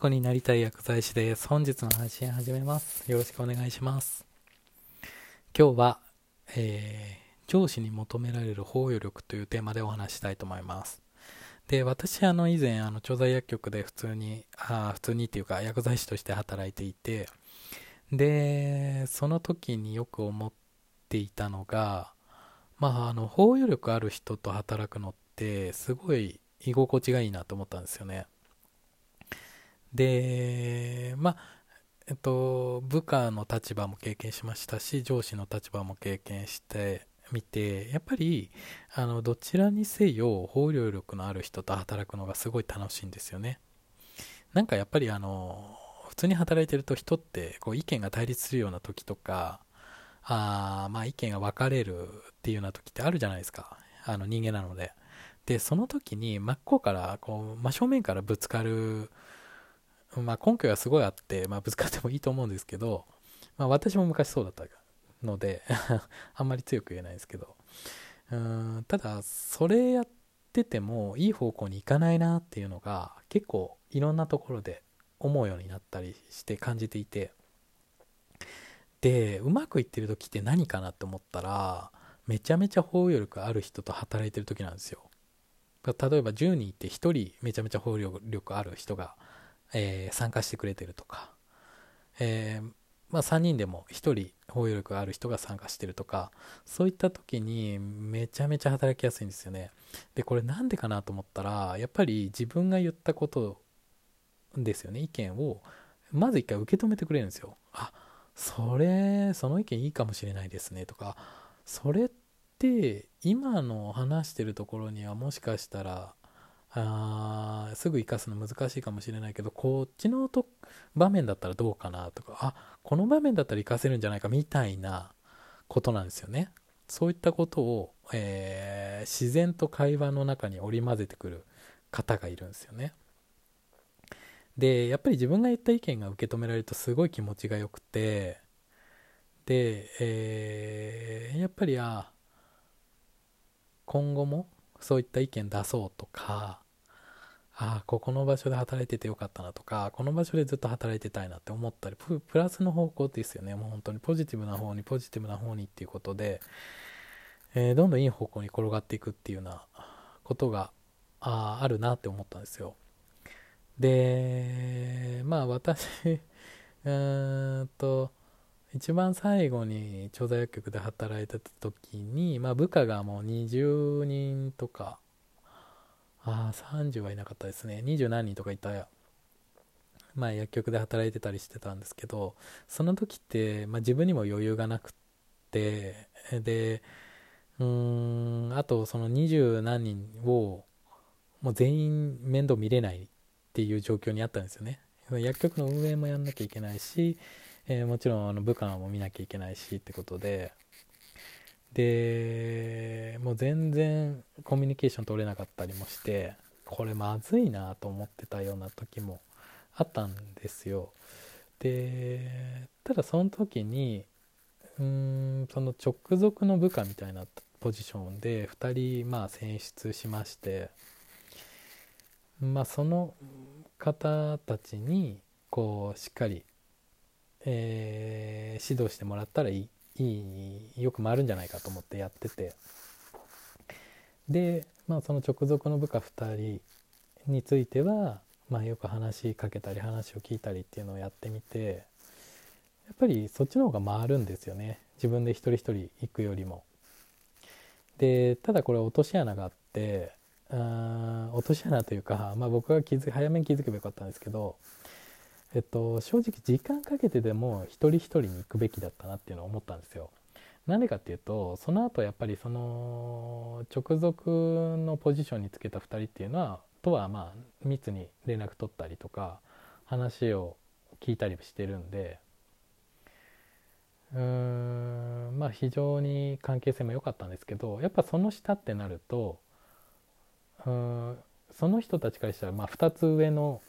虜になりたい薬剤師です。本日の配信始めます。よろしくお願いします。今日は、えー上司に求められる包容力というテーマでお話したいと思います。で、私、あの、以前、あの、調剤薬局で普通に、あ普通にっていうか、薬剤師として働いていて、で、その時によく思っていたのが、まあ、あの、包容力ある人と働くのって、すごい居心地がいいなと思ったんですよね。で、まあ、えっと、部下の立場も経験しましたし、上司の立場も経験してみて、やっぱり、あの、どちらにせよ、包容力のある人と働くのがすごい楽しいんですよね。なんかやっぱりあの、普通に働いてると人って、こう、意見が対立するような時とか、あまあ意見が分かれるっていうような時ってあるじゃないですか。あの人間なので。で、その時に真っ向から、こう、真正面からぶつかる、まあ根拠がすごいあって、まあぶつかってもいいと思うんですけど、まあ私も昔そうだったので、あんまり強く言えないですけど、うーん、ただ、それやっててもいい方向に行かないなっていうのが結構いろんなところで思うようになったりして感じていて、で、うまくいってる時って何かなって思ったら、めちゃめちゃ包容力ある人と働いてる時なんですよ。例えば10人いて1人めちゃめちゃ包容力ある人が、えー参加してくれてるとか、えーまあ、3人でも1人包容力ある人が参加してるとか。そういった時にめちゃめちゃ働きやすいんですよね。でこれなんでかなと思ったらやっぱり自分が言ったことですよね意見を。まず一回受け止めてくれるんですよ。あそれその意見いいかもしれないですねとか。それって今の話してるところにはもしかしたらあすぐ生かすの難しいかもしれないけどこっちのと場面だったらどうかなとかあこの場面だったら生かせるんじゃないかみたいなことなんですよね。そういったことを、えー自然と会話の中に織り交ぜてくる方がいるんですよね。でやっぱり自分が言った意見が受け止められるとすごい気持ちがよくてで、えーやっぱりあ今後もそういった意見出そうとかああここの場所で働いててよかったなとかこの場所でずっと働いてたいなって思ったりプラスの方向ですよね。もう本当にポジティブな方にポジティブな方にっていうことで、えーどんどんいい方向に転がっていくっていうようなことがああるなって思ったんですよ。でまあ私 うーんと一番最後に調剤薬局で働いてた時に、まあ、部下がもう20人とかああ30はいなかったですね。20何人とかいたまあ薬局で働いてたりしてたんですけどその時って、まあ、自分にも余裕がなくってでうーんあとその20何人をもう全員面倒見れないっていう状況にあったんですよね。薬局の運営もやんなきゃいけないし、えーもちろんあの部下も見なきゃいけないしってことで。でもう全然コミュニケーション取れなかったりもしてこれまずいなと思ってたような時もあったんですよ。でただその時にうーんその直属の部下みたいなポジションで2人まあ選出しましてまあその方たちにこうしっかり、えー指導してもらったらいいいいよく回るんじゃないかと思ってやっててで、まあ、その直属の部下2人については、まあ、よく話しかけたり話を聞いたりっていうのをやってみてやっぱりそっちの方が回るんですよね自分で一人一人行くよりも。でただこれ落とし穴があってあー落とし穴というか、まあ、僕が気づ早めに気づけばよかったんですけど、えっと、正直時間かけてでも一人一人に行くべきだったなっていうのを思ったんですよ。なんでかっていうとその後やっぱりその直属のポジションにつけた2人っていうのはとはまあ密に連絡取ったりとか話を聞いたりしてるんでうーんまあ非常に関係性も良かったんですけどやっぱその下ってなるとうーんその人たちからしたらまあ2つ上の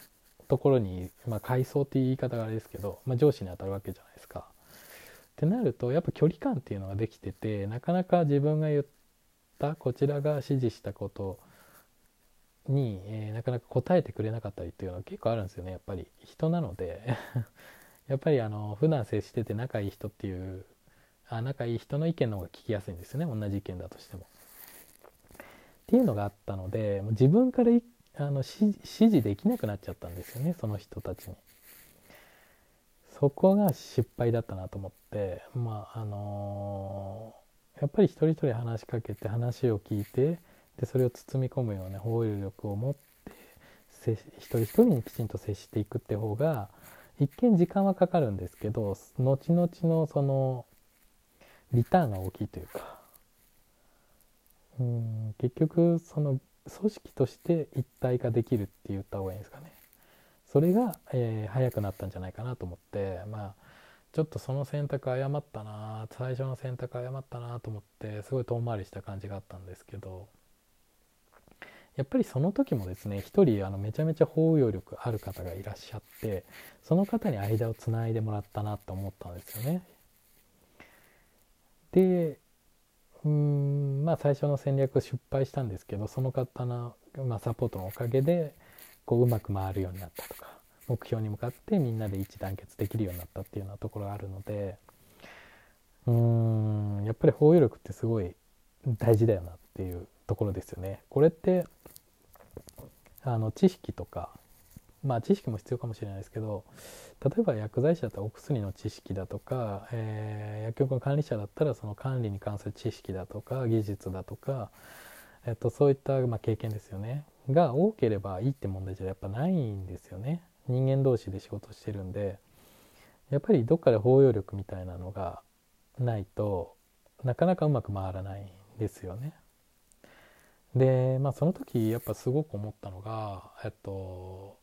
ところに、まあ、階層っていう言い方があれですけど、まあ、上司に当たるわけじゃないですか。ってなるとやっぱ距離感っていうのができててなかなか自分が言ったこちらが指示したことに、えー、なかなか答えてくれなかったりっていうのは結構あるんですよねやっぱり人なので やっぱりあの普段接してて仲いい人っていうあ仲いい人の意見の方が聞きやすいんですよね同じ意見だとしても。っていうのがあったのでもう自分からあの指示できなくなっちゃったんですよねその人たちに。そこが失敗だったなと思ってまああのー、やっぱり一人一人話しかけて話を聞いてでそれを包み込むような包容力を持って一人一人にきちんと接していくって方が一見時間はかかるんですけど後々のそのリターンが大きいというかうん結局その組織として一体化できるって言った方がいいんですかねそれが、えー、早くなったんじゃないかなと思ってまあちょっとその選択誤ったな最初の選択誤ったなと思ってすごい遠回りした感じがあったんですけどやっぱりその時もですね一人あのめちゃめちゃ包容力ある方がいらっしゃってその方に間をつないでもらったなと思ったんですよね。でうんまあ最初の戦略失敗したんですけどその方の、まあ、サポートのおかげでこううまく回るようになったとか目標に向かってみんなで一致団結できるようになったっていうようなところがあるのでうんやっぱり包容力ってすごい大事だよなっていうところですよね。これってあの知識とかまあ知識も必要かもしれないですけど例えば薬剤師だったらお薬の知識だとか、えー、薬局の管理者だったらその管理に関する知識だとか技術だとか、えっと、そういった、まあ、経験ですよねが多ければいいって問題じゃやっぱないんですよね人間同士で仕事してるんでやっぱりどっかで包容力みたいなのがないとなかなかうまく回らないんですよね。でまあその時やっぱすごく思ったのがえっと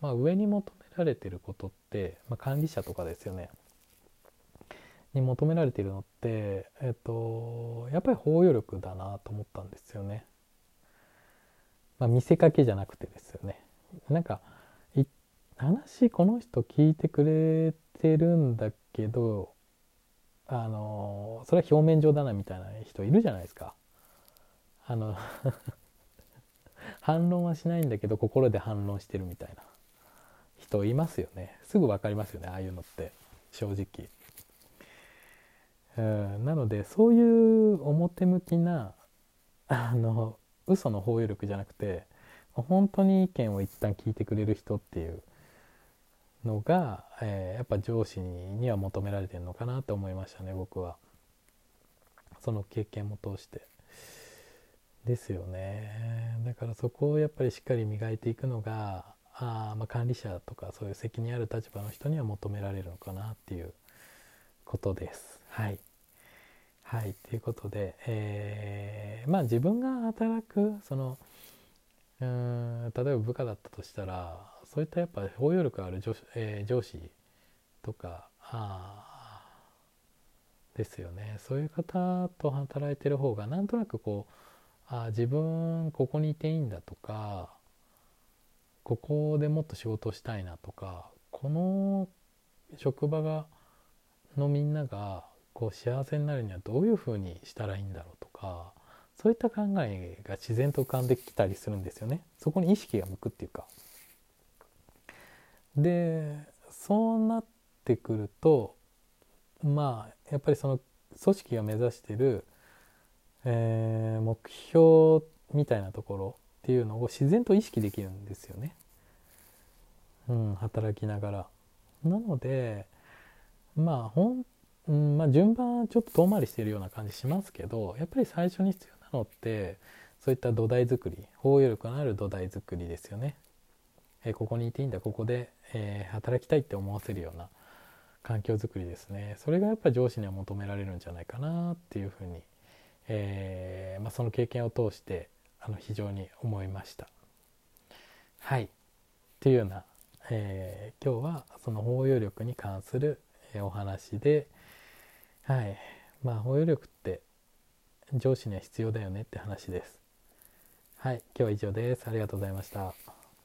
まあ上に求められてることって、まあ、管理者とかですよねに求められてるのってえっとやっぱり包容力だなと思ったんですよね。まあ、見せかけじゃなくてですよね。なんか話この人聞いてくれてるんだけどあのそれは表面上だなみたいな人いるじゃないですか。あの 反論はしないんだけど心で反論してるみたいな人いますよね。すぐ分かりますよねああいうのって。正直。うんなのでそういう表向きなあの嘘の包容力じゃなくて本当に意見を一旦聞いてくれる人っていうのが、えー、やっぱ上司には求められてるのかなって思いましたね僕は。その経験も通して。ですよね。だからそこをやっぱりしっかり磨いていくのがあまあ管理者とかそういう責任ある立場の人には求められるのかなっていうことです。はい。はい。ということで、えー、まあ自分が働くそのうん例えば部下だったとしたらそういったやっぱ包容力ある上,、えー、上司とかあですよね。そういう方と働いてる方がなんとなくこうあ自分ここにいていいんだとかここでもっと仕事したいなとかこの職場がのみんながこう幸せになるにはどういうふうにしたらいいんだろうとかそういった考えが自然と浮かんできたりするんですよね。そこに意識が向くっていうか。でそうなってくるとまあやっぱりその組織が目指してる、えー、目標みたいなところっていうのを自然と意識できるんですよね、うん、働きながら。なのでまあほんうんまあ、順番ちょっと遠回りしてるような感じしますけどやっぱり最初に必要なのってそういった土台作り包容力のある土台作りですよね。えー、ここにいていいんだここで、えー、働きたいって思わせるような環境づくりですねそれがやっぱり上司には求められるんじゃないかなっていうふうに、えー、まあ、その経験を通してあの非常に思いました。はいというような、え今日はその包容力に関するお話で、はい。まあ、包容力って上司には必要だよねって話です。はい。今日は以上です。ありがとうございました。